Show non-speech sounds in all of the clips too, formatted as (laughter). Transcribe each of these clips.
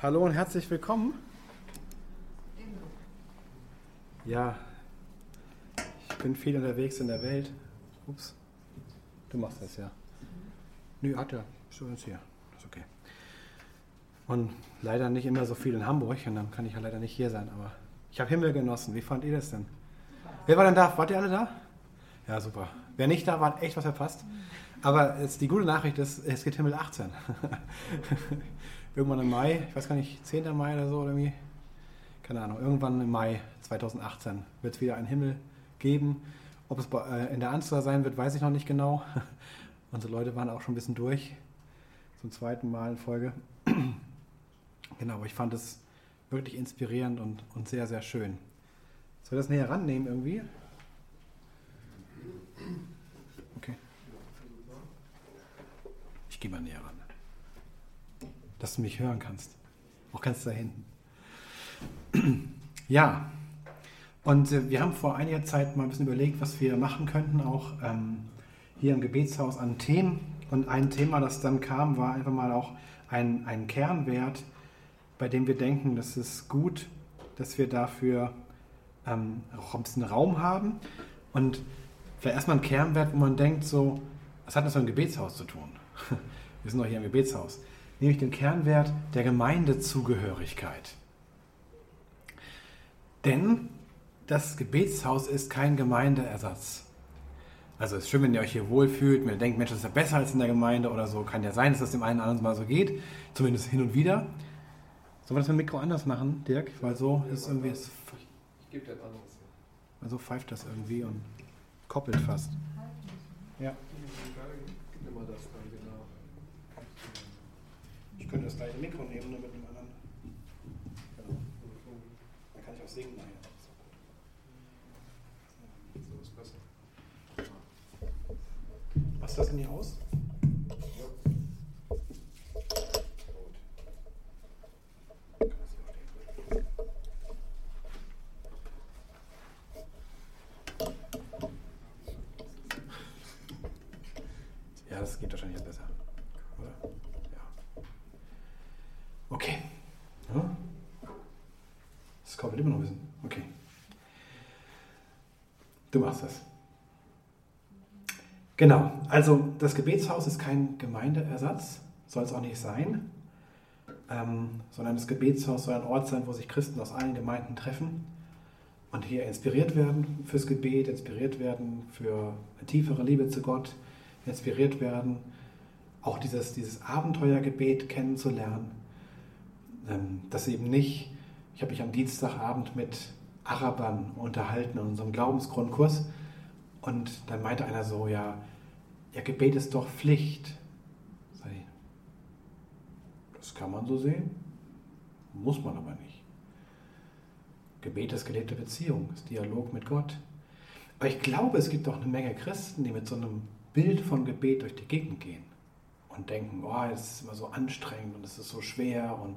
Hallo und herzlich willkommen. Ja, ich bin viel unterwegs in der Welt. Ups, du machst das ja. Nö, hat er. So ist hier. Ist okay. Und leider nicht immer so viel in Hamburg und dann kann ich ja leider nicht hier sein, aber ich habe Himmel genossen. Wie fand ihr das denn? Wer war denn da? Wart ihr alle da? Ja, super. Wer nicht da war, hat echt was verpasst. Aber die gute Nachricht ist, es geht Himmel 18. (laughs) irgendwann im Mai, ich weiß gar nicht, 10. Mai oder so oder wie, keine Ahnung, irgendwann im Mai 2018 wird es wieder einen Himmel geben. Ob es äh, in der Anzahl sein wird, weiß ich noch nicht genau. (laughs) Unsere Leute waren auch schon ein bisschen durch, zum zweiten Mal in Folge. (clears throat) genau, aber ich fand es wirklich inspirierend und, und sehr, sehr schön. Soll ich das näher rannehmen irgendwie? Okay. Ich gehe mal näher ran dass du mich hören kannst. Auch ganz da hinten. (clears throat) Ja, und äh, wir haben vor einiger Zeit mal ein bisschen überlegt, was wir machen könnten, auch ähm, hier im Gebetshaus an Themen. Und ein Thema, das dann kam, war einfach mal auch ein, ein Kernwert, bei dem wir denken, das ist gut, dass wir dafür ähm, auch ein bisschen Raum haben. Und vielleicht erstmal ein Kernwert, wo man denkt, so, was hat das mit dem Gebetshaus zu tun? (laughs) Wir sind doch hier im Gebetshaus nämlich den Kernwert der Gemeindezugehörigkeit. Denn das Gebetshaus ist kein Gemeindeersatz. Also es ist schön, wenn ihr euch hier wohlfühlt, wenn ihr denkt, Mensch, das ist ja besser als in der Gemeinde oder so. Kann ja sein, dass das dem einen oder anderen mal so geht, zumindest hin und wieder. Sollen wir das mit dem Mikro anders machen, Dirk? Weil so ist irgendwie... Es, ich gebe dir ein anderes. Weil so pfeift das irgendwie und koppelt fast. Ja. Gib mir mal das. Ich könnte das gleiche Mikro nehmen, nur mit einem anderen. Genau. Dann kann ich auch singen nachher. So ist besser. Das in die aus? Ja, das geht wahrscheinlich jetzt besser. Okay. Ja. Das kommt immer noch bisschen. Okay. Du machst das. Genau, also das Gebetshaus ist kein Gemeindeersatz, soll es auch nicht sein, ähm, sondern das Gebetshaus soll ein Ort sein, wo sich Christen aus allen Gemeinden treffen und hier inspiriert werden fürs Gebet, inspiriert werden für eine tiefere Liebe zu Gott, inspiriert werden, auch dieses, dieses Abenteuergebet kennenzulernen dass eben nicht, ich habe mich am Dienstagabend mit Arabern unterhalten in unserem Glaubensgrundkurs und dann meinte einer so, ja, ja, Gebet ist doch Pflicht. Das kann man so sehen, muss man aber nicht. Gebet ist gelebte Beziehung, ist Dialog mit Gott. Aber ich glaube, es gibt auch eine Menge Christen, die mit so einem Bild von Gebet durch die Gegend gehen und denken, oh, es ist immer so anstrengend und es ist so schwer und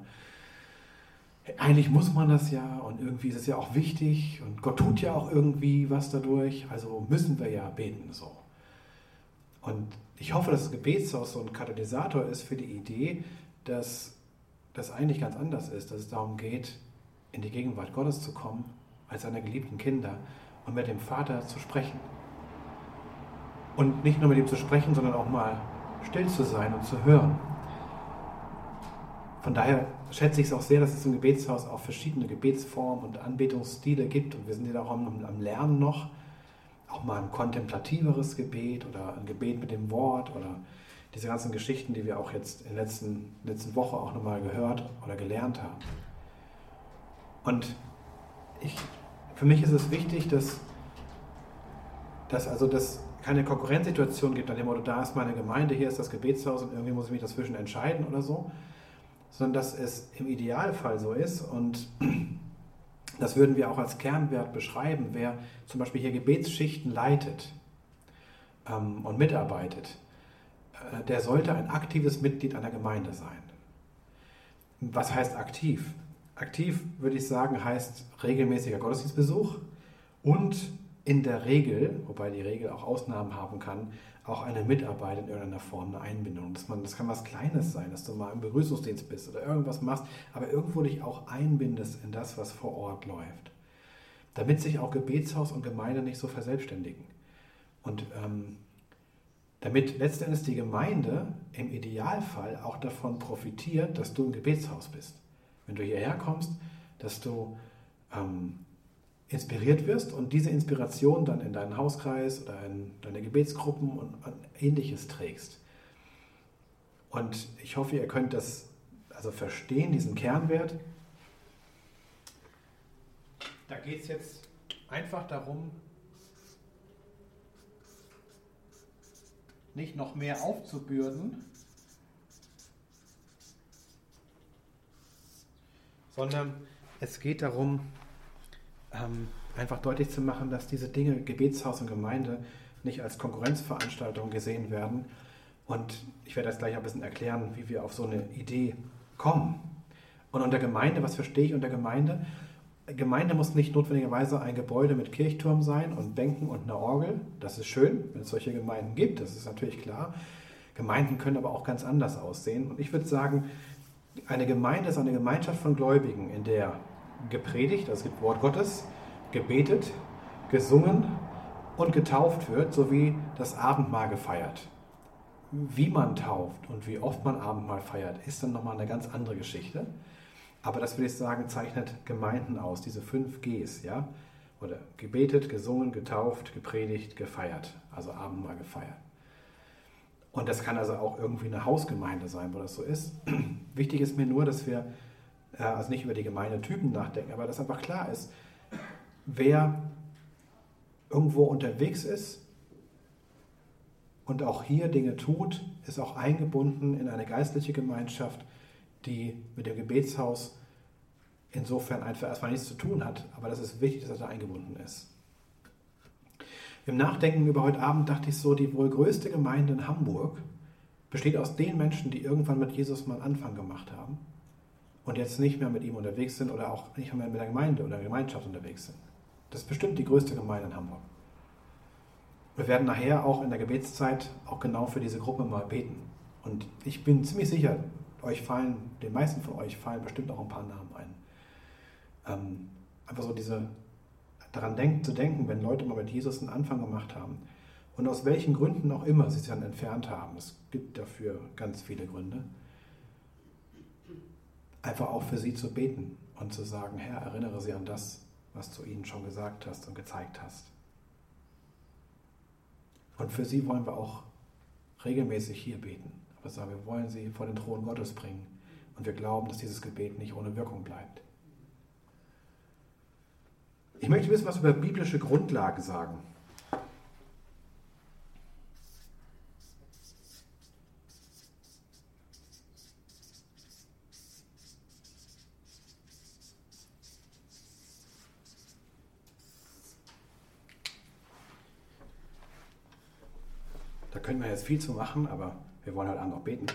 eigentlich muss man das ja und irgendwie ist es ja auch wichtig und Gott tut ja auch irgendwie was dadurch, also müssen wir ja beten so. Und ich hoffe, dass das Gebetshaus so ein Katalysator ist für die Idee, dass das eigentlich ganz anders ist, dass es darum geht, in die Gegenwart Gottes zu kommen, als seine geliebten Kinder und mit dem Vater zu sprechen. Und nicht nur mit ihm zu sprechen, sondern auch mal still zu sein und zu hören. Von daher schätze ich es auch sehr, dass es im Gebetshaus auch verschiedene Gebetsformen und Anbetungsstile gibt. Und wir sind ja auch am, am Lernen noch. Auch mal ein kontemplativeres Gebet oder ein Gebet mit dem Wort oder diese ganzen Geschichten, die wir auch jetzt in der letzten, letzten Woche auch nochmal gehört oder gelernt haben. Und ich, für mich ist es wichtig, dass, dass also das keine Konkurrenzsituation gibt, an dem Motto, da ist meine Gemeinde, hier ist das Gebetshaus und irgendwie muss ich mich dazwischen entscheiden oder so, sondern dass es im Idealfall so ist und (clears throat) das würden wir auch als Kernwert beschreiben, wer zum Beispiel hier Gebetsschichten leitet ähm, und mitarbeitet, äh, der sollte ein aktives Mitglied einer Gemeinde sein. Was heißt aktiv? Aktiv würde ich sagen, heißt regelmäßiger Gottesdienstbesuch und in der Regel, wobei die Regel auch Ausnahmen haben kann, auch eine Mitarbeit in irgendeiner Form, eine Einbindung. Dass man, das kann was Kleines sein, dass du mal im Begrüßungsdienst bist oder irgendwas machst, aber irgendwo dich auch einbindest in das, was vor Ort läuft. Damit sich auch Gebetshaus und Gemeinde nicht so verselbstständigen. Und ähm, damit letztendlich die Gemeinde im Idealfall auch davon profitiert, dass du im Gebetshaus bist. Wenn du hierher kommst, dass du ähm, inspiriert wirst und diese Inspiration dann in deinen Hauskreis oder in deine Gebetsgruppen und ähnliches trägst. Und ich hoffe, ihr könnt das also verstehen, diesen Kernwert. Da geht es jetzt einfach darum, nicht noch mehr aufzubürden, sondern es geht darum, ähm, einfach deutlich zu machen, dass diese Dinge, Gebetshaus und Gemeinde, nicht als Konkurrenzveranstaltung gesehen werden. Und ich werde jetzt gleich ein bisschen erklären, wie wir auf so eine Idee kommen. Und unter Gemeinde, was verstehe ich unter Gemeinde? Gemeinde muss nicht notwendigerweise ein Gebäude mit Kirchturm sein und Bänken und einer Orgel. Das ist schön, wenn es solche Gemeinden gibt, das ist natürlich klar. Gemeinden können aber auch ganz anders aussehen. Und ich würde sagen, eine Gemeinde ist eine Gemeinschaft von Gläubigen, in der gepredigt, also es gibt Wort Gottes, gebetet, gesungen und getauft wird, sowie das Abendmahl gefeiert. Wie man tauft und wie oft man Abendmahl feiert, ist dann nochmal eine ganz andere Geschichte. Aber das würde ich sagen, zeichnet Gemeinden aus, diese fünf Gs, ja? Oder gebetet, gesungen, getauft, gepredigt, gefeiert, also Abendmahl gefeiert. Und das kann also auch irgendwie eine Hausgemeinde sein, wo das so ist. (clears throat) Wichtig ist mir nur, dass wir also nicht über die Gemeindetypen nachdenken, aber dass einfach klar ist, wer irgendwo unterwegs ist und auch hier Dinge tut, ist auch eingebunden in eine geistliche Gemeinschaft, die mit dem Gebetshaus insofern einfach erstmal nichts zu tun hat, aber das ist wichtig, dass er da eingebunden ist. Im Nachdenken über heute Abend dachte ich so, die wohl größte Gemeinde in Hamburg besteht aus den Menschen, die irgendwann mit Jesus mal einen Anfang gemacht haben und jetzt nicht mehr mit ihm unterwegs sind oder auch nicht mehr mit der Gemeinde oder der Gemeinschaft unterwegs sind. Das ist bestimmt die größte Gemeinde in Hamburg. Wir werden nachher auch in der Gebetszeit auch genau für diese Gruppe mal beten. Und ich bin ziemlich sicher, euch fallen, den meisten von euch fallen bestimmt auch ein paar Namen ein. Ähm, einfach so diese, daran denk, zu denken, wenn Leute mal mit Jesus einen Anfang gemacht haben und aus welchen Gründen auch immer sie sich dann entfernt haben. Es gibt dafür ganz viele Gründe einfach auch für sie zu beten und zu sagen, Herr, erinnere sie an das, was du ihnen schon gesagt hast und gezeigt hast. Und für sie wollen wir auch regelmäßig hier beten. Aber sagen, wir wollen sie vor den Thron Gottes bringen. Und wir glauben, dass dieses Gebet nicht ohne Wirkung bleibt. Ich möchte wissen, was über biblische Grundlagen sagen. Könnten wir jetzt viel zu machen, aber wir wollen halt auch noch beten.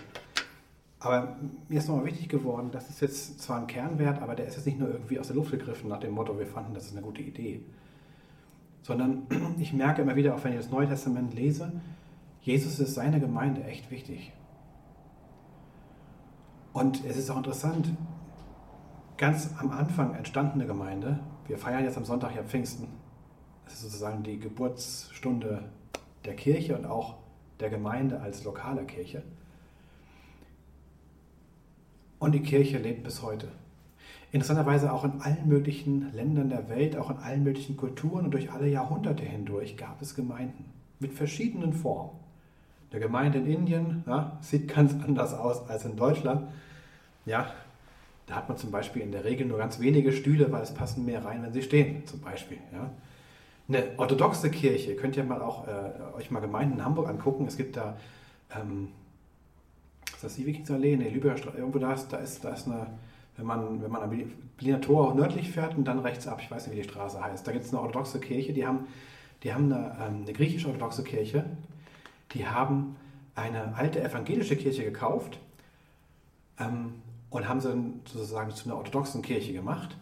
Aber mir ist nochmal wichtig geworden, das ist jetzt zwar ein Kernwert, aber der ist jetzt nicht nur irgendwie aus der Luft gegriffen nach dem Motto, wir fanden, das ist eine gute Idee. Sondern (clears throat) ich merke immer wieder, auch wenn ich das Neue Testament lese, Jesus ist seiner Gemeinde echt wichtig. Und es ist auch interessant, ganz am Anfang entstandene Gemeinde, wir feiern jetzt am Sonntag ja Pfingsten, das ist sozusagen die Geburtsstunde der Kirche und auch der Gemeinde als lokale Kirche. Und die Kirche lebt bis heute. Interessanterweise auch in allen möglichen Ländern der Welt, auch in allen möglichen Kulturen und durch alle Jahrhunderte hindurch gab es Gemeinden mit verschiedenen Formen. Eine Gemeinde in Indien ja, sieht ganz anders aus als in Deutschland. Ja, da hat man zum Beispiel in der Regel nur ganz wenige Stühle, weil es passen mehr rein, wenn sie stehen, zum Beispiel. Ja. Eine orthodoxe Kirche, könnt ihr mal auch äh, euch mal Gemeinden in Hamburg angucken. Es gibt da, ähm, ist das die Wikingsallee? Nee, Lübecker Straße, irgendwo da ist, da ist, da ist eine, wenn man, wenn man am Berliner Tor nördlich fährt und dann rechts ab, ich weiß nicht, wie die Straße heißt, da gibt es eine orthodoxe Kirche, die haben, die haben eine, ähm, eine griechisch-orthodoxe Kirche, die haben eine alte evangelische Kirche gekauft ähm, und haben sie sozusagen zu einer orthodoxen Kirche gemacht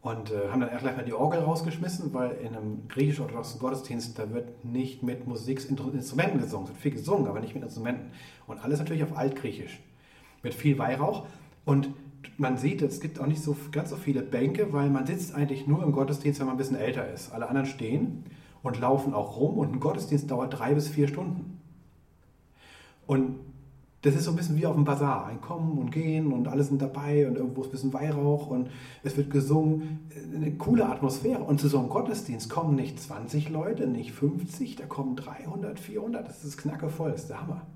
und äh, haben dann gleich mal die Orgel rausgeschmissen, weil in einem griechisch-orthodoxen Gottesdienst, da wird nicht mit Musikinstrumenten gesungen, es wird viel gesungen, aber nicht mit Instrumenten. Und alles natürlich auf Altgriechisch, mit viel Weihrauch. Und man sieht, es gibt auch nicht so ganz so viele Bänke, weil man sitzt eigentlich nur im Gottesdienst, wenn man ein bisschen älter ist. Alle anderen stehen und laufen auch rum und ein Gottesdienst dauert drei bis vier Stunden. Und das ist so ein bisschen wie auf dem Bazar. Ein Kommen und Gehen und alle sind dabei und irgendwo ist ein bisschen Weihrauch und es wird gesungen. Eine coole Atmosphäre. Und zu so einem Gottesdienst kommen nicht 20 Leute, nicht 50, da kommen 300, 400. Das ist knackevoll, das ist der Hammer.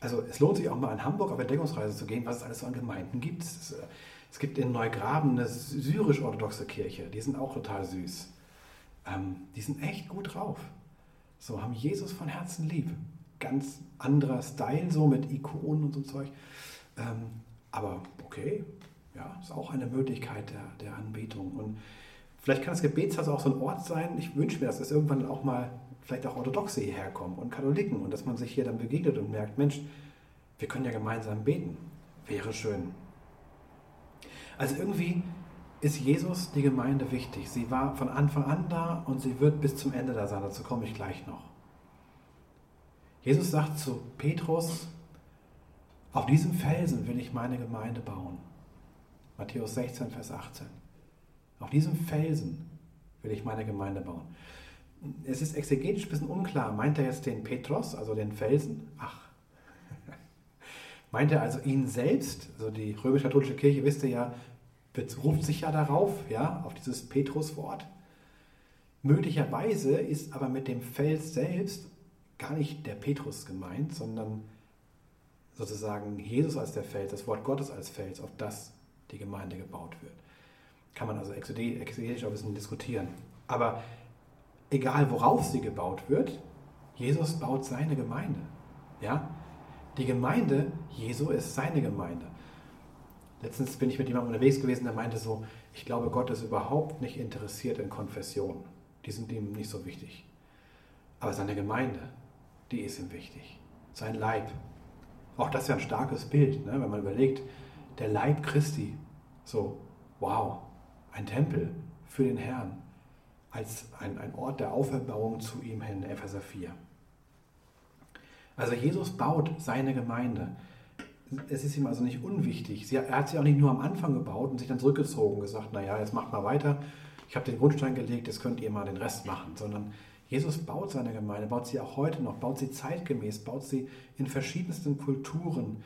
Also es lohnt sich auch mal in Hamburg auf Entdeckungsreise zu gehen, was es alles so an Gemeinden gibt. Es, äh, gibt in Neugraben eine syrisch-orthodoxe Kirche, die sind auch total süß. Ähm, die sind echt gut drauf. So haben Jesus von Herzen lieb ganz anderer Style, so mit Ikonen und so Zeug. Ähm, aber okay, ja, ist auch eine Möglichkeit der, der Anbetung. Und vielleicht kann das Gebetshaus auch so ein Ort sein. Ich wünsche mir, dass es irgendwann auch mal vielleicht auch Orthodoxe hierher kommen und Katholiken und dass man sich hier dann begegnet und merkt, Mensch, wir können ja gemeinsam beten. Wäre schön. Also irgendwie ist Jesus die Gemeinde wichtig. Sie war von Anfang an da und sie wird bis zum Ende da sein. Dazu komme ich gleich noch. Jesus sagt zu Petrus, auf diesem Felsen will ich meine Gemeinde bauen. Matthäus 16, Vers 18. Auf diesem Felsen will ich meine Gemeinde bauen. Es ist exegetisch ein bisschen unklar. Meint er jetzt den Petros, also den Felsen? Ach. (laughs) Meint er also ihn selbst? Also die römisch-katholische Kirche, wisst ihr ja, beruft sich ja darauf, ja, auf dieses Petrus-Wort. Möglicherweise ist aber mit dem Fels selbst gar nicht der Petrus gemeint, sondern sozusagen Jesus als der Fels, das Wort Gottes als Fels, auf das die Gemeinde gebaut wird. Kann man also exegetisch ein bisschen diskutieren. Aber egal worauf sie gebaut wird, Jesus baut seine Gemeinde. Ja? Die Gemeinde, Jesu ist seine Gemeinde. Letztens bin ich mit jemandem unterwegs gewesen, der meinte so, ich glaube, Gott ist überhaupt nicht interessiert in Konfessionen. Die sind ihm nicht so wichtig. Aber seine Gemeinde, die ist ihm wichtig. Sein Leib. Auch das ist ja ein starkes Bild, ne? wenn man überlegt, der Leib Christi. So, wow, ein Tempel für den Herrn. Als ein, ein Ort der Auferbauung zu ihm hin, Epheser 4. Also Jesus baut seine Gemeinde. Es ist ihm also nicht unwichtig. er hat sie auch nicht nur am Anfang gebaut und sich dann zurückgezogen und gesagt, naja, jetzt macht mal weiter. Ich habe den Grundstein gelegt, jetzt könnt ihr mal den Rest machen. Sondern Jesus baut seine Gemeinde, baut sie auch heute noch, baut sie zeitgemäß, baut sie in verschiedensten Kulturen.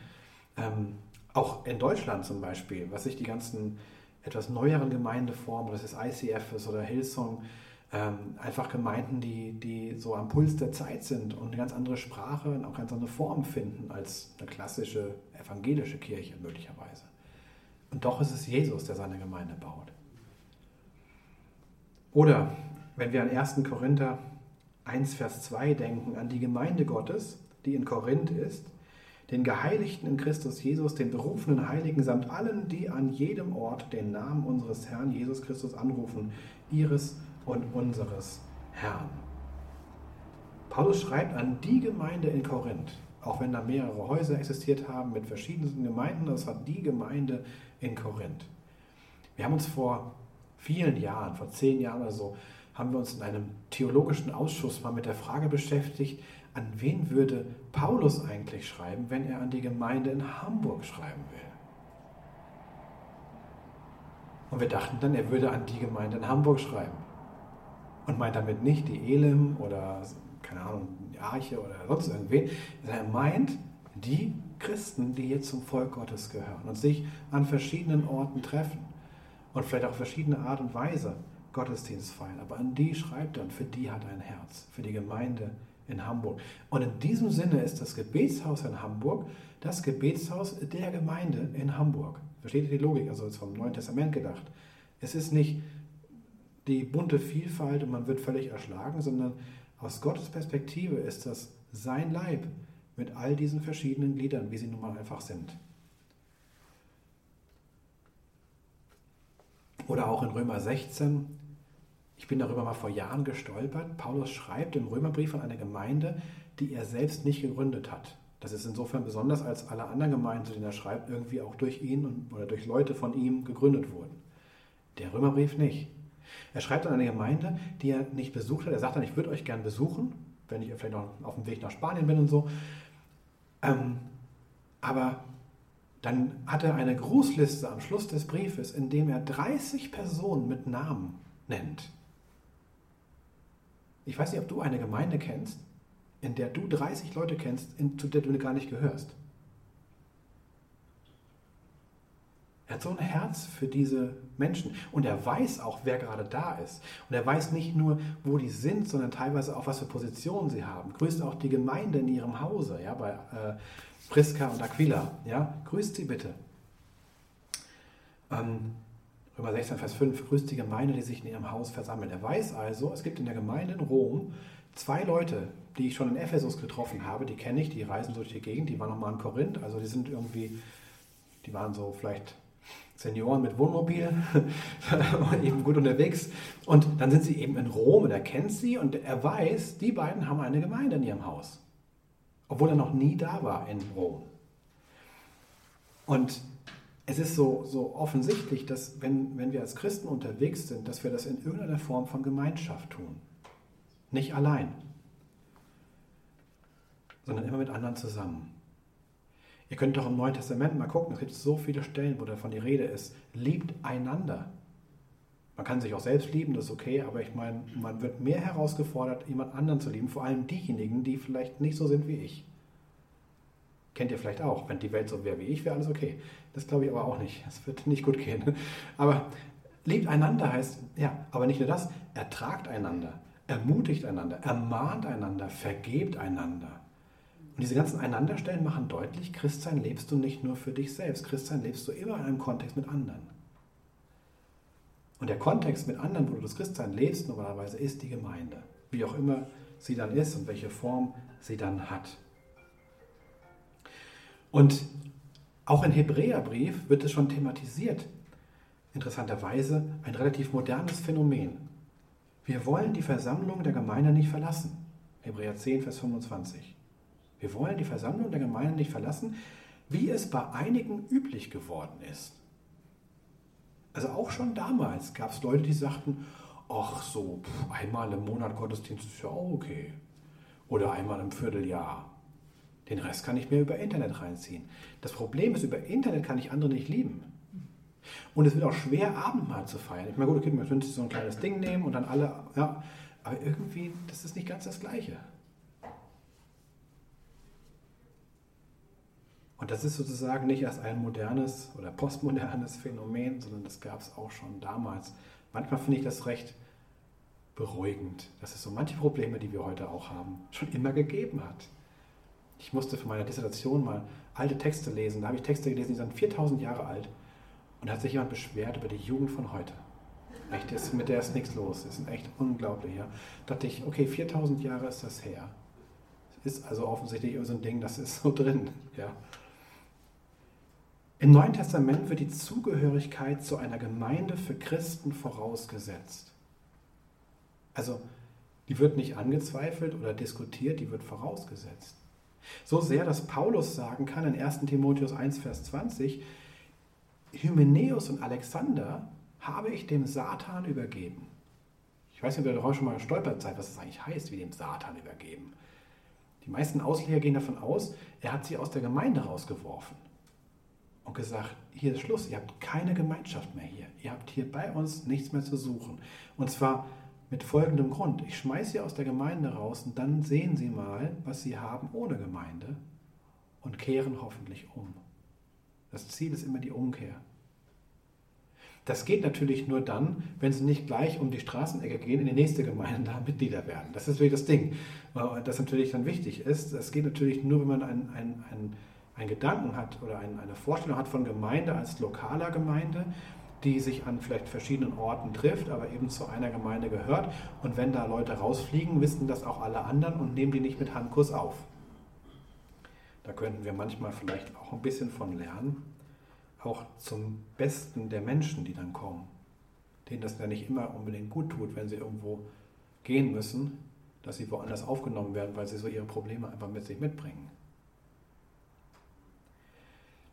Ähm, auch in Deutschland zum Beispiel, was sich die ganzen etwas neueren Gemeindeformen, das ist ICF oder Hillsong, ähm, einfach Gemeinden, die, die so am Puls der Zeit sind und eine ganz andere Sprache und auch ganz andere Formen finden als eine klassische evangelische Kirche möglicherweise. Und doch ist es Jesus, der seine Gemeinde baut. Oder wenn wir an 1. Korinther 1, Vers 2 denken, an die Gemeinde Gottes, die in Korinth ist, den Geheiligten in Christus Jesus, den berufenen Heiligen samt allen, die an jedem Ort den Namen unseres Herrn Jesus Christus anrufen, ihres und unseres Herrn. Paulus schreibt an die Gemeinde in Korinth, auch wenn da mehrere Häuser existiert haben mit verschiedenen Gemeinden, das war die Gemeinde in Korinth. Wir haben uns vor vielen Jahren, vor zehn Jahren oder so, haben wir uns in einem theologischen Ausschuss mal mit der Frage beschäftigt, an wen würde Paulus eigentlich schreiben, wenn er an die Gemeinde in Hamburg schreiben will. Und wir dachten dann, er würde an die Gemeinde in Hamburg schreiben. Und meint damit nicht die Elim oder, keine Ahnung, die Arche oder sonst irgendwen, sondern er meint die Christen, die hier zum Volk Gottes gehören und sich an verschiedenen Orten treffen und vielleicht auch verschiedene Art und Weise Gottesdienst feiern. Aber an die schreibt und für die hat ein Herz, für die Gemeinde in Hamburg. Und in diesem Sinne ist das Gebetshaus in Hamburg das Gebetshaus der Gemeinde in Hamburg. Versteht ihr die Logik? Also ist vom Neuen Testament gedacht. Es ist nicht die bunte Vielfalt und man wird völlig erschlagen, sondern aus Gottes Perspektive ist das sein Leib mit all diesen verschiedenen Gliedern, wie sie nun mal einfach sind. Oder auch in Römer 16, ich bin darüber mal vor Jahren gestolpert. Paulus schreibt im Römerbrief an eine Gemeinde, die er selbst nicht gegründet hat. Das ist insofern besonders, als alle anderen Gemeinden, zu denen er schreibt, irgendwie auch durch ihn oder durch Leute von ihm gegründet wurden. Der Römerbrief nicht. Er schreibt an eine Gemeinde, die er nicht besucht hat. Er sagt dann, ich würde euch gern besuchen, wenn ich vielleicht noch auf dem Weg nach Spanien bin und so. Ähm, aber dann hat er eine Grußliste am Schluss des Briefes, in dem er 30 Personen mit Namen nennt. Ich weiß nicht, ob du eine Gemeinde kennst, in der du 30 Leute kennst, in, zu der du gar nicht gehörst. Er hat so ein Herz für diese Menschen und er weiß auch, wer gerade da ist. Und er weiß nicht nur, wo die sind, sondern teilweise auch, was für Positionen sie haben. Grüßt auch die Gemeinde in ihrem Hause, ja, bei äh, Priska und Aquila. Ja, grüßt sie bitte. Ähm, Römer 16, Vers 5, grüßt die Gemeinde, die sich in ihrem Haus versammelt. Er weiß also, es gibt in der Gemeinde in Rom zwei Leute, die ich schon in Ephesus getroffen habe, die kenne ich, die reisen durch die Gegend, die waren nochmal in Korinth, also die sind irgendwie, die waren so vielleicht Senioren mit Wohnmobil, (laughs) eben gut unterwegs. Und dann sind sie eben in Rom und er kennt sie und er weiß, die beiden haben eine Gemeinde in ihrem Haus. Obwohl er noch nie da war in Rom. Und es ist so, so offensichtlich, dass wenn, wenn wir als Christen unterwegs sind, dass wir das in irgendeiner Form von Gemeinschaft tun. Nicht allein, sondern immer mit anderen zusammen. Ihr könnt doch im Neuen Testament mal gucken, es gibt so viele Stellen, wo davon die Rede ist. Liebt einander. Man kann sich auch selbst lieben, das ist okay, aber ich meine, man wird mehr herausgefordert, jemand anderen zu lieben, vor allem diejenigen, die vielleicht nicht so sind wie ich. Kennt ihr vielleicht auch, wenn die Welt so wäre wie ich, wäre alles okay. Das glaube ich aber auch nicht. Es wird nicht gut gehen. (laughs) Aber liebt einander heißt, ja, aber nicht nur das, ertragt einander, ermutigt einander, ermahnt einander, vergebt einander. Und diese ganzen Einanderstellen machen deutlich, Christsein lebst du nicht nur für dich selbst, Christsein lebst du immer in einem Kontext mit anderen. Und der Kontext mit anderen, wo du das Christsein lebst, normalerweise ist die Gemeinde. Wie auch immer sie dann ist und welche Form sie dann hat. Und auch im Hebräerbrief wird es schon thematisiert. Interessanterweise ein relativ modernes Phänomen. Wir wollen die Versammlung der Gemeinde nicht verlassen. Hebräer 10, Vers 25. Wir wollen die Versammlung der Gemeinde nicht verlassen, wie es bei einigen üblich geworden ist. Also auch schon damals gab es Leute, die sagten, ach so, einmal im Monat Gottesdienst ist ja auch okay. Oder einmal im Vierteljahr. Den Rest kann ich mir über Internet reinziehen. Das Problem ist, über Internet kann ich andere nicht lieben. Und es wird auch schwer, Abendmahl zu feiern. Ich meine, gut, okay, man könnte so ein kleines Ding nehmen und dann alle, ja, aber irgendwie, das ist nicht ganz das Gleiche. Und das ist sozusagen nicht erst ein modernes oder postmodernes Phänomen, sondern das gab es auch schon damals. Manchmal finde ich das recht beruhigend, dass es so manche Probleme, die wir heute auch haben, schon immer gegeben hat. Ich musste für meine Dissertation mal alte Texte lesen. Da habe ich Texte gelesen, die sind 4000 Jahre alt. Und da hat sich jemand beschwert über die Jugend von heute. Echt, ist, mit der ist nichts los. Das ist echt unglaublich. Ja. Da dachte ich, okay, 4000 Jahre ist das her. Ist also offensichtlich so ein Ding, das ist so drin. Ja. Im Neuen Testament wird die Zugehörigkeit zu einer Gemeinde für Christen vorausgesetzt. Also die wird nicht angezweifelt oder diskutiert, die wird vorausgesetzt. So sehr, dass Paulus sagen kann in 1 Timotheus 1, Vers 20, Hymenäus und Alexander habe ich dem Satan übergeben. Ich weiß nicht, ob ihr darauf schon mal gestolpert seid, was das eigentlich heißt, wie dem Satan übergeben. Die meisten Ausleger gehen davon aus, er hat sie aus der Gemeinde rausgeworfen und gesagt, hier ist Schluss, ihr habt keine Gemeinschaft mehr hier. Ihr habt hier bei uns nichts mehr zu suchen. Und zwar mit folgendem Grund. Ich schmeiße sie aus der Gemeinde raus und dann sehen sie mal, was sie haben ohne Gemeinde und kehren hoffentlich um. Das Ziel ist immer die Umkehr. Das geht natürlich nur dann, wenn sie nicht gleich um die Straßenecke gehen, in die nächste Gemeinde da Mitglieder werden. Das ist wirklich das Ding. Das natürlich dann wichtig ist. Das geht natürlich nur, wenn man ein, ein, ein einen Gedanken hat oder ein, eine Vorstellung hat von Gemeinde als lokaler Gemeinde, die sich an vielleicht verschiedenen Orten trifft, aber eben zu einer Gemeinde gehört. Und wenn da Leute rausfliegen, wissen das auch alle anderen und nehmen die nicht mit Handkuss auf. Da könnten wir manchmal vielleicht auch ein bisschen von lernen, auch zum Besten der Menschen, die dann kommen, denen das ja nicht immer unbedingt gut tut, wenn sie irgendwo gehen müssen, dass sie woanders aufgenommen werden, weil sie so ihre Probleme einfach mit sich mitbringen.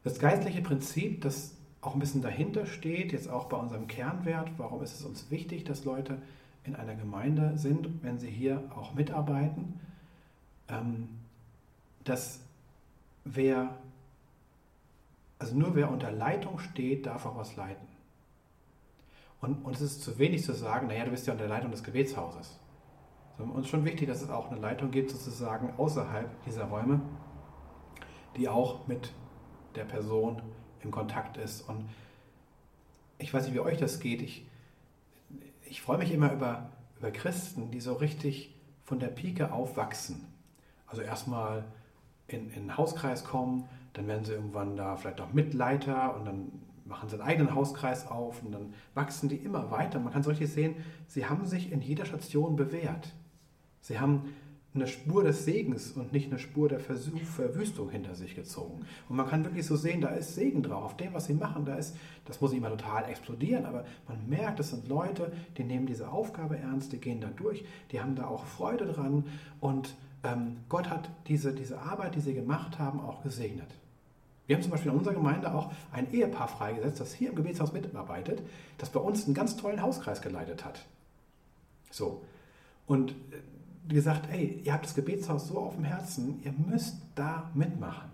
Das geistliche Prinzip, das auch ein bisschen dahinter steht, jetzt auch bei unserem Kernwert, warum ist es uns wichtig, dass Leute in einer Gemeinde sind, wenn sie hier auch mitarbeiten, ähm, dass wer, also nur wer unter Leitung steht, darf auch was leiten. Und, es ist zu wenig zu sagen, naja, du bist ja unter Leitung des Gebetshauses. Sondern uns ist schon wichtig, dass es auch eine Leitung gibt, sozusagen außerhalb dieser Räume, die auch mit der Person in Kontakt ist. Und ich weiß nicht, wie euch das geht. Ich, ich freue mich immer über, über Christen, die so richtig von der Pike aufwachsen. Also erstmal in, in den Hauskreis kommen, dann werden sie irgendwann da vielleicht auch Mitleiter und dann machen sie einen eigenen Hauskreis auf und dann wachsen die immer weiter. Man kann so richtig sehen, sie haben sich in jeder Station bewährt. Sie haben eine Spur des Segens und nicht eine Spur der Verwüstung hinter sich gezogen. Und man kann wirklich so sehen, da ist Segen drauf. Auf dem, was sie machen, da ist, das muss nicht immer total explodieren, aber man merkt, das sind Leute, die nehmen diese Aufgabe ernst, die gehen da durch, die haben da auch Freude dran und ähm, Gott hat diese, diese Arbeit, die sie gemacht haben, auch gesegnet. Wir haben zum Beispiel in unserer Gemeinde auch ein Ehepaar freigesetzt, das hier im Gebetshaus mitarbeitet, das bei uns einen ganz tollen Hauskreis geleitet hat. So. Und äh, gesagt, ey, ihr habt das Gebetshaus so auf dem Herzen, ihr müsst da mitmachen.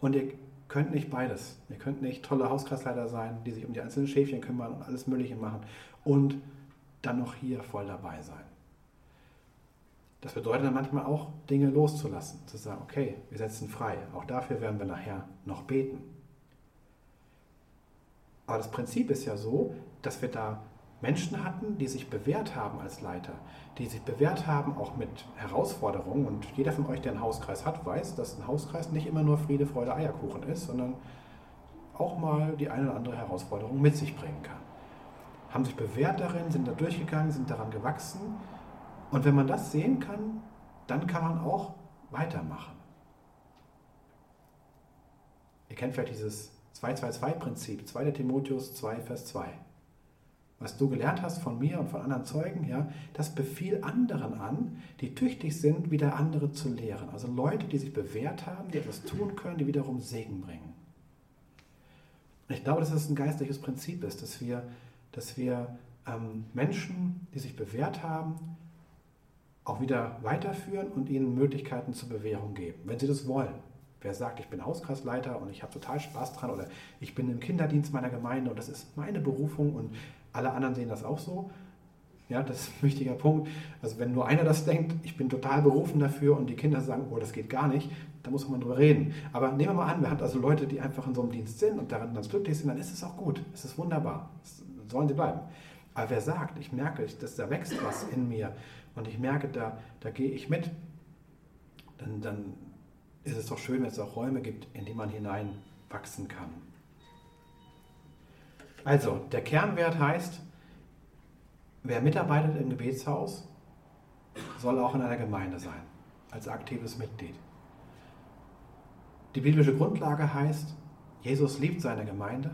Und ihr könnt nicht beides. Ihr könnt nicht tolle Hauskreisleiter sein, die sich um die einzelnen Schäfchen kümmern und alles Mögliche machen und dann noch hier voll dabei sein. Das bedeutet dann manchmal auch, Dinge loszulassen, zu sagen, okay, wir setzen frei. Auch dafür werden wir nachher noch beten. Aber das Prinzip ist ja so, dass wir da Menschen hatten, die sich bewährt haben als Leiter, die sich bewährt haben auch mit Herausforderungen. Und jeder von euch, der einen Hauskreis hat, weiß, dass ein Hauskreis nicht immer nur Friede, Freude, Eierkuchen ist, sondern auch mal die eine oder andere Herausforderung mit sich bringen kann. Haben sich bewährt darin, sind da durchgegangen, sind daran gewachsen. Und wenn man das sehen kann, dann kann man auch weitermachen. Ihr kennt vielleicht dieses 2-2-2-Prinzip, 2. Timotheus 2, Vers 2 was du gelernt hast von mir und von anderen Zeugen, ja, das befiehl anderen an, die tüchtig sind, wieder andere zu lehren. Also Leute, die sich bewährt haben, die etwas tun können, die wiederum Segen bringen. Ich glaube, dass das ein geistliches Prinzip ist, dass wir, dass wir ähm, Menschen, die sich bewährt haben, auch wieder weiterführen und ihnen Möglichkeiten zur Bewährung geben, wenn sie das wollen. Wer sagt, ich bin Hauskreisleiter und ich habe total Spaß dran oder ich bin im Kinderdienst meiner Gemeinde und das ist meine Berufung und alle anderen sehen das auch so. Ja, das ist ein wichtiger Punkt. Also wenn nur einer das denkt, ich bin total berufen dafür und die Kinder sagen, oh, das geht gar nicht, da muss man drüber reden. Aber nehmen wir mal an, wir haben also Leute, die einfach in so einem Dienst sind und daran ganz glücklich sind, dann ist es auch gut. Es ist wunderbar. Das sollen sie bleiben. Aber wer sagt, ich merke, dass da wächst was in mir und ich merke, da, da gehe ich mit, dann, dann ist es doch schön, wenn es auch Räume gibt, in die man hineinwachsen kann. Also, der Kernwert heißt, wer mitarbeitet im Gebetshaus, soll auch in einer Gemeinde sein, als aktives Mitglied. Die biblische Grundlage heißt, Jesus liebt seine Gemeinde,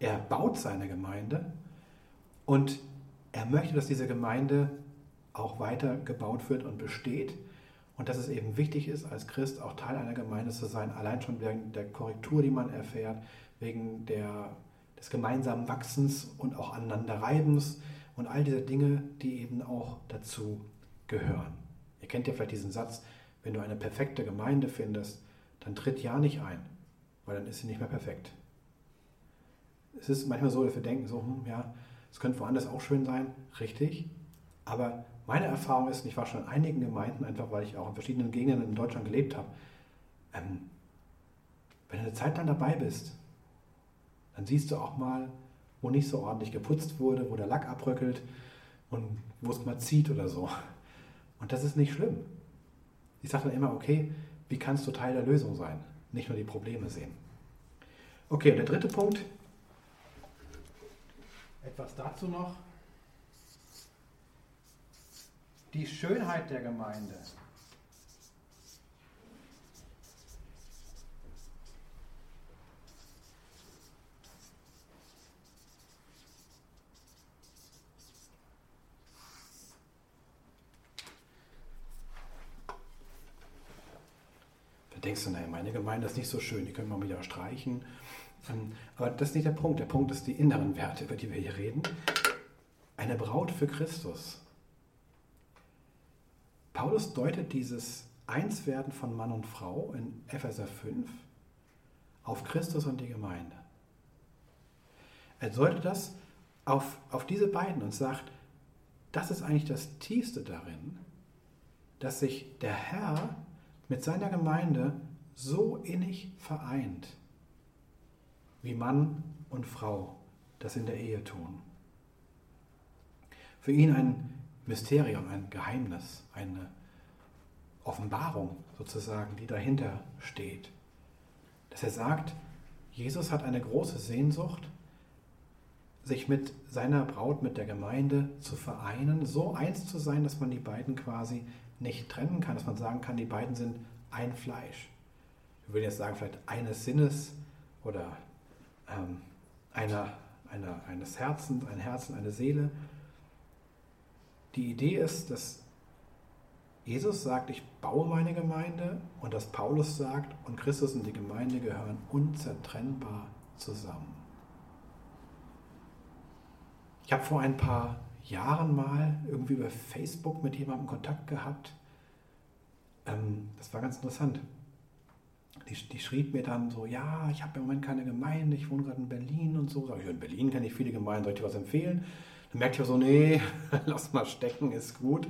er baut seine Gemeinde und er möchte, dass diese Gemeinde auch weiter gebaut wird und besteht und dass es eben wichtig ist, als Christ auch Teil einer Gemeinde zu sein, allein schon wegen der Korrektur, die man erfährt, wegen der des gemeinsamen Wachsens und auch Aneinanderreibens und all diese Dinge, die eben auch dazu gehören. Ihr kennt ja vielleicht diesen Satz, wenn du eine perfekte Gemeinde findest, dann tritt ja nicht ein, weil dann ist sie nicht mehr perfekt. Es ist manchmal so, dass wir denken, so, hm, ja, es könnte woanders auch schön sein, richtig, aber meine Erfahrung ist, ich war schon in einigen Gemeinden, einfach weil ich auch in verschiedenen Gegenden in Deutschland gelebt habe, ähm, wenn du eine Zeit lang dabei bist, dann siehst du auch mal, wo nicht so ordentlich geputzt wurde, wo der Lack abröckelt und wo es mal zieht oder so. Und das ist nicht schlimm. Ich sage dann immer, okay, wie kannst du Teil der Lösung sein? Nicht nur die Probleme sehen. Okay, und der dritte Punkt. Etwas dazu noch. Die Schönheit der Gemeinde. Denkst du, naja, meine Gemeinde ist nicht so schön, die können wir wieder streichen. Ähm, aber das ist nicht der Punkt. Der Punkt ist die inneren Werte, über die wir hier reden. Eine Braut für Christus. Paulus deutet dieses Einswerden von Mann und Frau in Epheser 5 auf Christus und die Gemeinde. Er deutet das auf, auf diese beiden und sagt, das ist eigentlich das Tiefste darin, dass sich der Herr mit seiner Gemeinde so innig vereint, wie Mann und Frau das in der Ehe tun. Für ihn ein Mysterium, ein Geheimnis, eine Offenbarung sozusagen, die dahinter steht. Dass er sagt, Jesus hat eine große Sehnsucht, sich mit seiner Braut, mit der Gemeinde zu vereinen, so eins zu sein, dass man die beiden quasi nicht trennen kann, dass man sagen kann, die beiden sind ein Fleisch. Wir würden jetzt sagen, vielleicht eines Sinnes oder ähm, einer, einer, eines Herzens, ein Herzen, eine Seele. Die Idee ist, dass Jesus sagt, ich baue meine Gemeinde und dass Paulus sagt, und Christus und die Gemeinde gehören unzertrennbar zusammen. Ich habe vor ein paar Jahren mal irgendwie über Facebook mit jemandem Kontakt gehabt. Ähm, das war ganz interessant. Die, die, schrieb mir dann so, ja, ich habe im Moment keine Gemeinde, ich wohne gerade in Berlin und so. Sag ich, in Berlin kenne ich viele Gemeinden, soll ich dir was empfehlen? Dann merkte ich so, nee, (laughs) lass mal stecken, ist gut.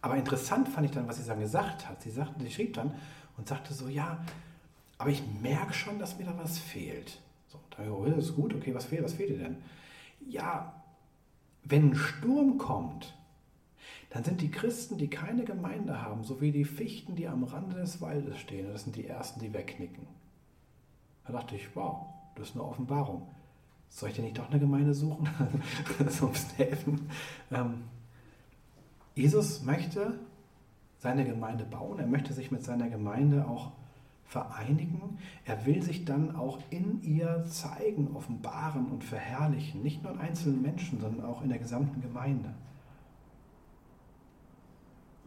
Aber interessant fand ich dann, was sie dann gesagt hat. Sie, sagte, sie schrieb dann und sagte so, ja, aber ich merke schon, dass mir da was fehlt. So, da oh, das ist gut, okay, was fehlt, was fehlt dir denn? Ja, wenn ein Sturm kommt, dann sind die Christen, die keine Gemeinde haben, so wie die Fichten, die am Rande des Waldes stehen, das sind die Ersten, die wegknicken. Da dachte ich, wow, das ist eine Offenbarung. Soll ich denn nicht doch eine Gemeinde suchen? (laughs) so ein bisschen helfen. Ähm, Jesus möchte seine Gemeinde bauen, er möchte sich mit seiner Gemeinde auch vereinigen. Er will sich dann auch in ihr zeigen, offenbaren und verherrlichen, nicht nur in einzelnen Menschen, sondern auch in der gesamten Gemeinde.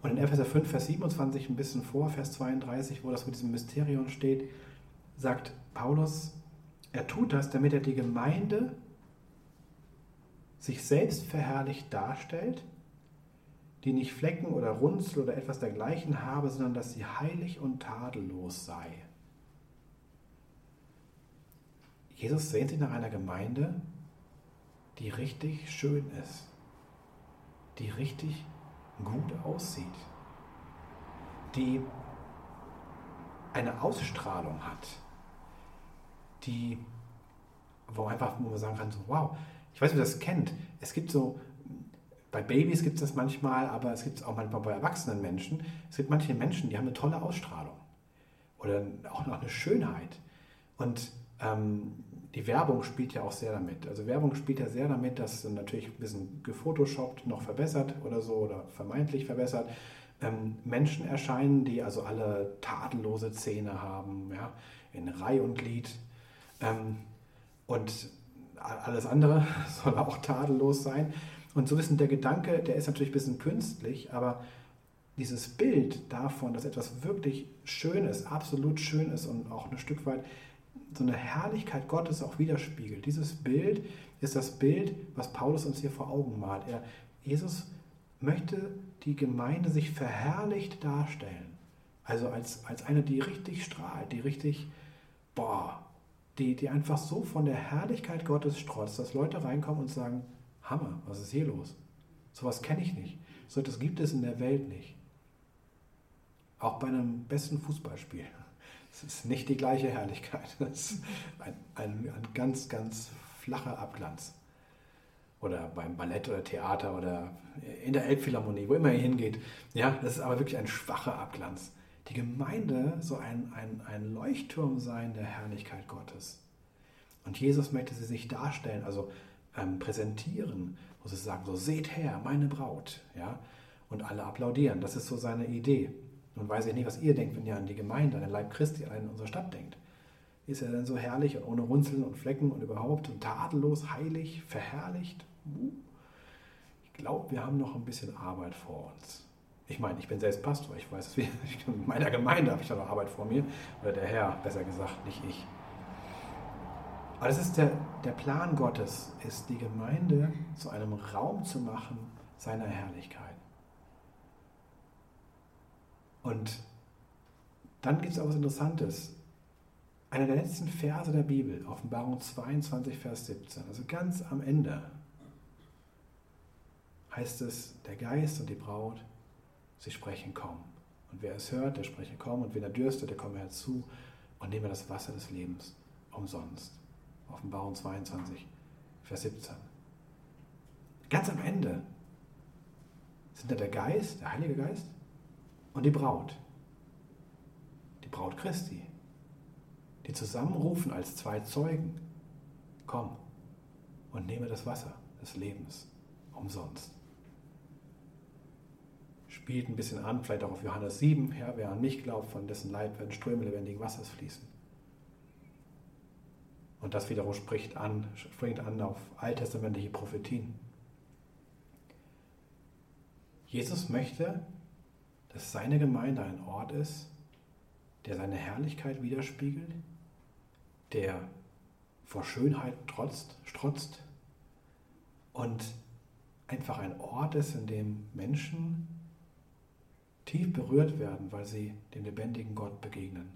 Und in Epheser 5, Vers 27, ein bisschen vor, Vers 32, wo das mit diesem Mysterium steht, sagt Paulus, er tut das, damit er die Gemeinde sich selbst verherrlicht darstellt die nicht Flecken oder Runzel oder etwas dergleichen habe, sondern dass sie heilig und tadellos sei. Jesus sehnt sich nach einer Gemeinde, die richtig schön ist, die richtig gut aussieht, die eine Ausstrahlung hat, die, wo einfach wo man sagen kann, so, wow, ich weiß, wie ihr das kennt. Es gibt so bei Babys gibt es das manchmal, aber es gibt es auch manchmal bei erwachsenen Menschen. Es gibt manche Menschen, die haben eine tolle Ausstrahlung oder auch noch eine Schönheit. Und ähm, die Werbung spielt ja auch sehr damit. Also Werbung spielt ja sehr damit, dass natürlich ein bisschen gefotoshoppt, noch verbessert oder so oder vermeintlich verbessert. Ähm, Menschen erscheinen, die also alle tadellose Zähne haben, ja, in Reih und Glied. Ähm, und alles andere (laughs) soll auch tadellos sein. Und so wissen, der Gedanke, der ist natürlich ein bisschen künstlich, aber dieses Bild davon, dass etwas wirklich schön ist, absolut schön ist und auch ein Stück weit so eine Herrlichkeit Gottes auch widerspiegelt. Dieses Bild ist das Bild, was Paulus uns hier vor Augen malt. Er, Jesus möchte die Gemeinde sich verherrlicht darstellen. Also als, als eine, die richtig strahlt, die richtig, boah, die, die einfach so von der Herrlichkeit Gottes strotzt, dass Leute reinkommen und sagen, Hammer, was ist hier los? Sowas kenne ich nicht. So etwas gibt es in der Welt nicht. Auch bei einem besten Fußballspiel. Es ist nicht die gleiche Herrlichkeit. Es ist ein, ein, ein ganz, ganz flacher Abglanz. Oder beim Ballett oder Theater oder in der Elbphilharmonie, wo immer ihr hingeht. Ja, das ist aber wirklich ein schwacher Abglanz. Die Gemeinde soll ein, ein, ein Leuchtturm sein der Herrlichkeit Gottes. Und Jesus möchte sie sich darstellen, also ähm, präsentieren, wo sie sagen, so seht her, meine Braut, ja, und alle applaudieren. Das ist so seine Idee. Nun weiß ich nicht, was ihr denkt, wenn ihr an die Gemeinde, an den Leib Christi, an unsere Stadt denkt. Ist er denn so herrlich und ohne Runzeln und Flecken und überhaupt und tadellos, heilig, verherrlicht? Ich glaube, wir haben noch ein bisschen Arbeit vor uns. Ich meine, ich bin selbst Pastor, ich weiß, (laughs) in meiner Gemeinde habe ich da noch Arbeit vor mir, oder der Herr, besser gesagt, nicht ich. Aber das ist der, der Plan Gottes, ist die Gemeinde zu einem Raum zu machen seiner Herrlichkeit. Und dann gibt es auch was Interessantes. Einer der letzten Verse der Bibel, Offenbarung 22, Vers 17, also ganz am Ende, heißt es, der Geist und die Braut, sie sprechen, komm. Und wer es hört, der spreche, komm. Und wen er dürstet, der komme herzu und nehme das Wasser des Lebens umsonst. Offenbarung 22, Vers 17. Ganz am Ende sind da der Geist, der Heilige Geist und die Braut. Die Braut Christi. Die zusammenrufen als zwei Zeugen. Komm und nehme das Wasser des Lebens umsonst. Spielt ein bisschen an, vielleicht auch auf Johannes 7, Herr, wer an mich glaubt, von dessen Leib werden Ströme lebendigen Wassers fließen. Und das wiederum spricht an, springt an auf alttestamentliche Prophetien. Jesus möchte, dass seine Gemeinde ein Ort ist, der seine Herrlichkeit widerspiegelt, der vor Schönheit trotzt, strotzt und einfach ein Ort ist, in dem Menschen tief berührt werden, weil sie dem lebendigen Gott begegnen.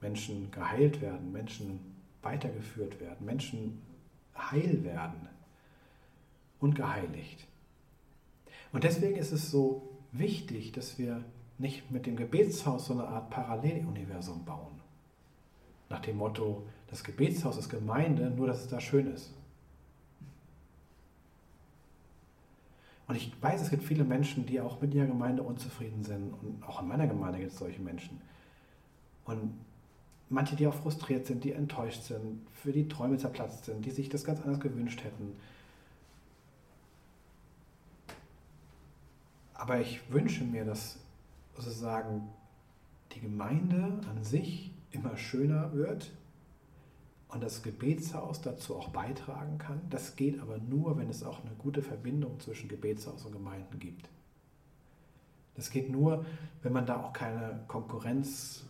Menschen geheilt werden, Menschen weitergeführt werden, Menschen heil werden und geheiligt. Und deswegen ist es so wichtig, dass wir nicht mit dem Gebetshaus so eine Art Paralleluniversum bauen. Nach dem Motto, das Gebetshaus ist Gemeinde, nur dass es da schön ist. Und ich weiß, es gibt viele Menschen, die auch mit ihrer Gemeinde unzufrieden sind. Und auch in meiner Gemeinde gibt es solche Menschen. Und manche, die auch frustriert sind, die enttäuscht sind, für die Träume zerplatzt sind, die sich das ganz anders gewünscht hätten. Aber ich wünsche mir, dass sozusagen die Gemeinde an sich immer schöner wird und das Gebetshaus dazu auch beitragen kann. Das geht aber nur, wenn es auch eine gute Verbindung zwischen Gebetshaus und Gemeinden gibt. Das geht nur, wenn man da auch keine Konkurrenz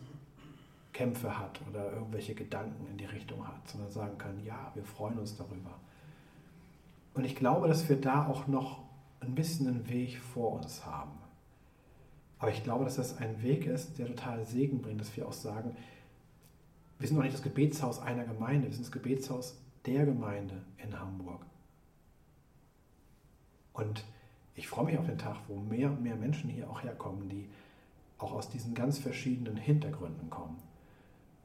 Kämpfe hat oder irgendwelche Gedanken in die Richtung hat, sondern sagen kann, ja, wir freuen uns darüber. Und ich glaube, dass wir da auch noch ein bisschen einen Weg vor uns haben. Aber ich glaube, dass das ein Weg ist, der total Segen bringt, dass wir auch sagen, wir sind noch nicht das Gebetshaus einer Gemeinde, wir sind das Gebetshaus der Gemeinde in Hamburg. Und ich freue mich auf den Tag, wo mehr und mehr Menschen hier auch herkommen, die auch aus diesen ganz verschiedenen Hintergründen kommen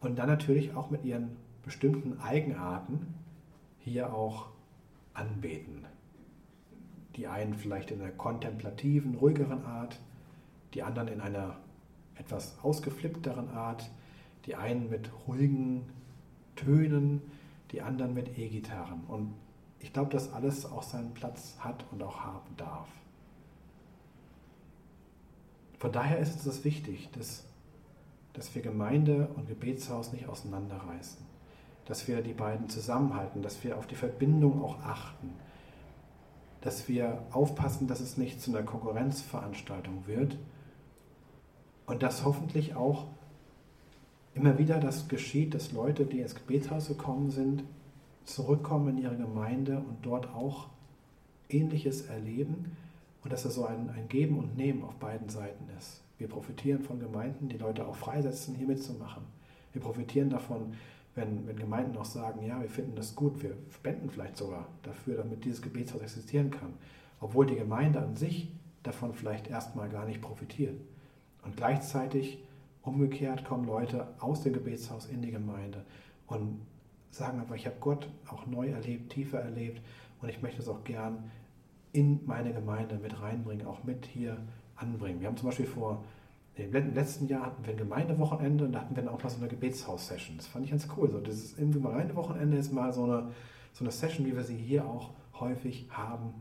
und dann natürlich auch mit ihren bestimmten Eigenarten hier auch anbeten. Die einen vielleicht in einer kontemplativen, ruhigeren Art, die anderen in einer etwas ausgeflippteren Art, die einen mit ruhigen Tönen, die anderen mit E-Gitarren. Und ich glaube, dass alles auch seinen Platz hat und auch haben darf. Von daher ist es wichtig, dass dass wir Gemeinde und Gebetshaus nicht auseinanderreißen, dass wir die beiden zusammenhalten, dass wir auf die Verbindung auch achten, dass wir aufpassen, dass es nicht zu einer Konkurrenzveranstaltung wird. Und dass hoffentlich auch immer wieder das geschieht, dass Leute, die ins Gebetshaus gekommen sind, zurückkommen in ihre Gemeinde und dort auch Ähnliches erleben. Und dass es so ein, ein Geben und Nehmen auf beiden Seiten ist. Wir profitieren von Gemeinden, die Leute auch freisetzen, hier mitzumachen. Wir profitieren davon, wenn, wenn Gemeinden auch sagen, ja, wir finden das gut, wir spenden vielleicht sogar dafür, damit dieses Gebetshaus existieren kann, obwohl die Gemeinde an sich davon vielleicht erstmal gar nicht profitiert. Und gleichzeitig umgekehrt kommen Leute aus dem Gebetshaus in die Gemeinde und sagen einfach, ich habe Gott auch neu erlebt, tiefer erlebt und ich möchte es auch gern in meine Gemeinde mit reinbringen, auch mit hier anbringen. Wir haben zum Beispiel vor im letzten Jahr hatten wir ein Gemeindewochenende und da hatten wir dann auch mal so eine Gebetshaus-Session. Das fand ich ganz cool. So dieses im Gemeindewochenende ist mal so eine, so eine Session, wie wir sie hier auch häufig haben.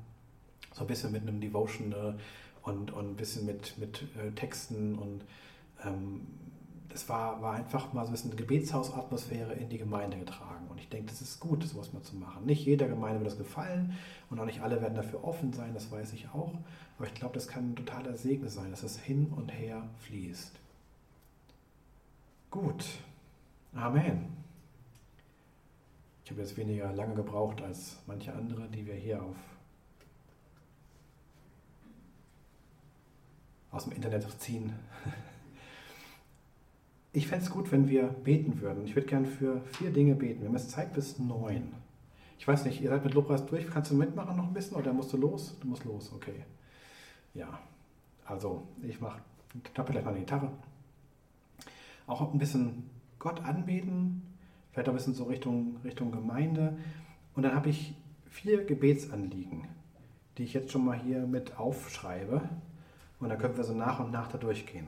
So ein bisschen mit einem Devotional und, und ein bisschen mit, mit äh, Texten und ähm, das war, war einfach mal so ein bisschen Gebetshausatmosphäre in die Gemeinde getragen. Und ich denke, das ist gut, sowas mal zu machen. Nicht jeder Gemeinde wird das gefallen und auch nicht alle werden dafür offen sein, das weiß ich auch. Aber ich glaube, das kann ein totaler Segen sein, dass es hin und her fließt. Gut. Amen. Ich habe jetzt weniger lange gebraucht als manche andere, die wir hier auf aus dem Internet ziehen. (laughs) Ich fände es gut, wenn wir beten würden. Ich würde gern für vier Dinge beten. Wir haben jetzt Zeit bis neun. Ich weiß nicht, ihr seid mit Lobpreis durch. Kannst du mitmachen noch ein bisschen oder musst du los? Du musst los, okay. Ja, also ich mache, knappe gleich mal die Gitarre. Auch ein bisschen Gott anbeten, vielleicht auch ein bisschen so Richtung, Richtung Gemeinde. Und dann habe ich vier Gebetsanliegen, die ich jetzt schon mal hier mit aufschreibe. Und dann können wir so nach und nach da durchgehen.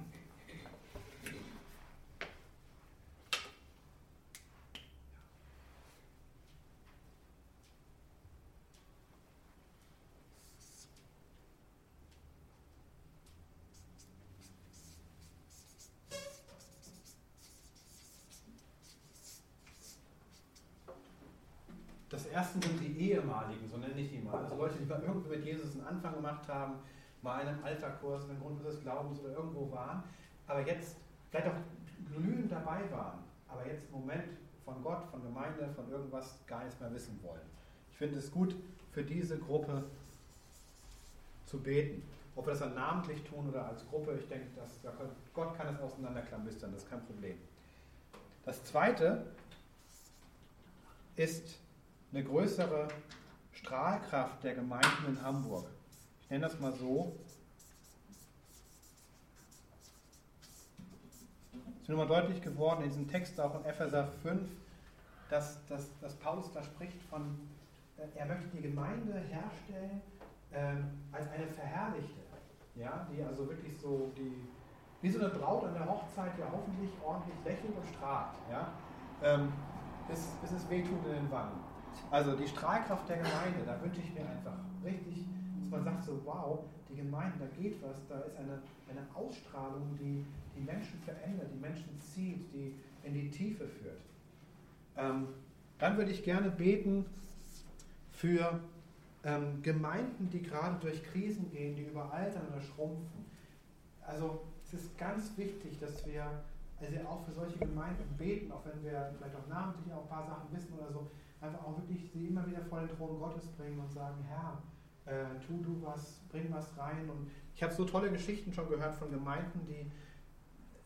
Das erste sind die ehemaligen, so nenne ich die mal. Also Leute, die mal irgendwie mit Jesus einen Anfang gemacht haben, mal in einem Alterkurs, in einem Grund des Glaubens oder irgendwo waren, aber jetzt vielleicht auch glühend dabei waren, aber jetzt im Moment von Gott, von Gemeinde, von irgendwas gar nichts mehr wissen wollen. Ich finde es gut, für diese Gruppe zu beten. Ob wir das dann namentlich tun oder als Gruppe, ich denke, dass Gott kann es auseinanderklambüstern, das ist kein Problem. Das zweite ist eine größere Strahlkraft der Gemeinden in Hamburg. Ich nenne das mal so. Es ist mir nochmal deutlich geworden in diesem Text auch in Epheser 5, dass, dass, dass Paulus da spricht von, äh, er möchte die Gemeinde herstellen äh, als eine Verherrlichte. Ja, die also wirklich so, die, wie so eine Braut an der Hochzeit ja hoffentlich ordentlich lächelt und strahlt. Ja? Ähm, bis, bis es wehtut in den Wangen. Also die Strahlkraft der Gemeinde, da wünsche ich mir einfach richtig, dass man sagt so, wow, die Gemeinde, da geht was, da ist eine, eine Ausstrahlung, die die Menschen verändert, die Menschen zieht, die in die Tiefe führt. Ähm, dann würde ich gerne beten für ähm, Gemeinden, die gerade durch Krisen gehen, die überaltern oder schrumpfen. Also es ist ganz wichtig, dass wir also auch für solche Gemeinden beten, auch wenn wir vielleicht auch namentlich auch ein paar Sachen wissen oder so, einfach auch wirklich sie immer wieder vor den Thron Gottes bringen und sagen, Herr, äh, tu du was, bring was rein. Und ich habe so tolle Geschichten schon gehört von Gemeinden, die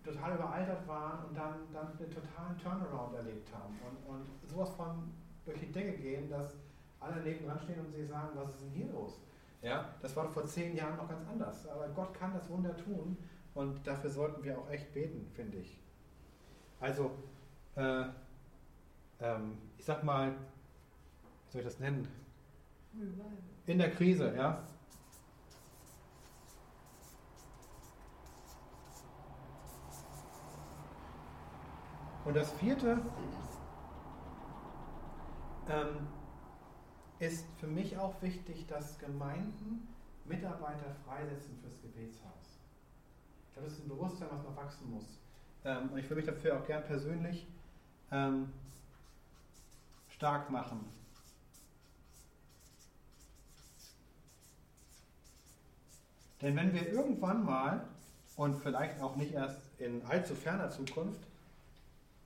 total überaltert waren und dann, dann einen totalen Turnaround erlebt haben. Und, und sowas von durch die Decke gehen, dass alle neben dran stehen und sie sagen, was ist denn hier los? Ja, das war vor zehn Jahren noch ganz anders. Aber Gott kann das Wunder tun und dafür sollten wir auch echt beten, finde ich. Also, äh, ähm, ich sag mal, wie soll ich das nennen? In der Krise, ja. Und das vierte ähm, ist für mich auch wichtig, dass Gemeinden Mitarbeiter freisetzen fürs Gebetshaus. Ich glaube, das ist ein Bewusstsein, was noch wachsen muss. Ähm, und ich will mich dafür auch gern persönlich ähm, stark machen. Denn wenn wir irgendwann mal, und vielleicht auch nicht erst in allzu ferner Zukunft,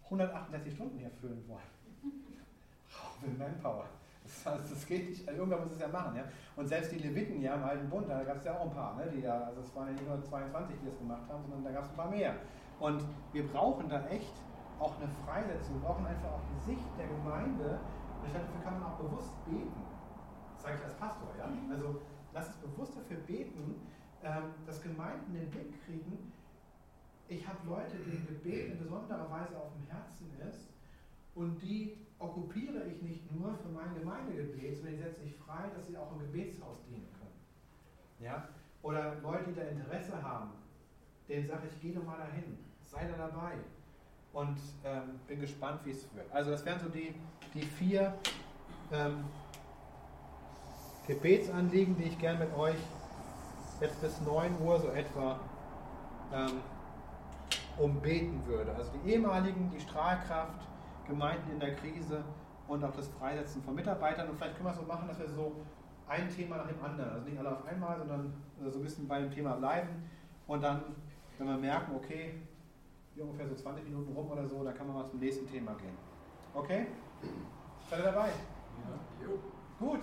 168 Stunden hier füllen wollen, brauchen wir Manpower. Das, das geht nicht, also irgendwann muss es ja machen. Ja? Und selbst die Leviten ja, im Alten Bund, da gab es ja auch ein paar, ne, die da, also es waren ja nicht nur 22, die das gemacht haben, sondern da gab es ein paar mehr. Und wir brauchen da echt auch eine Freisetzung, wir brauchen einfach auch die Sicht der Gemeinde. Und ich dafür kann man auch bewusst beten. Das sage ich als Pastor, ja. Also lass uns bewusst dafür beten, dass Gemeinden den Blick kriegen, ich habe Leute, denen Gebet in besonderer Weise auf dem Herzen ist und die okkupiere ich nicht nur für mein Gemeindegebet, sondern die setze ich frei, dass sie auch im Gebetshaus dienen können. Ja? Oder Leute, die da Interesse haben, denen sage ich, geh doch mal dahin, sei da dabei. Und ähm, bin gespannt, wie es wird. Also das wären so die, die vier ähm, Gebetsanliegen, die ich gerne mit euch jetzt bis 9 Uhr so etwa ähm, umbeten würde. Also die ehemaligen, die Strahlkraft, Gemeinden in der Krise und auch das Freisetzen von Mitarbeitern. Und vielleicht können wir es so machen, dass wir so ein Thema nach dem anderen, also nicht alle auf einmal, sondern so ein bisschen bei dem Thema bleiben. Und dann, wenn wir merken, okay, hier ungefähr so 20 Minuten rum oder so, dann kann man mal zum nächsten Thema gehen. Okay? Seid ihr dabei? Ja. Gut.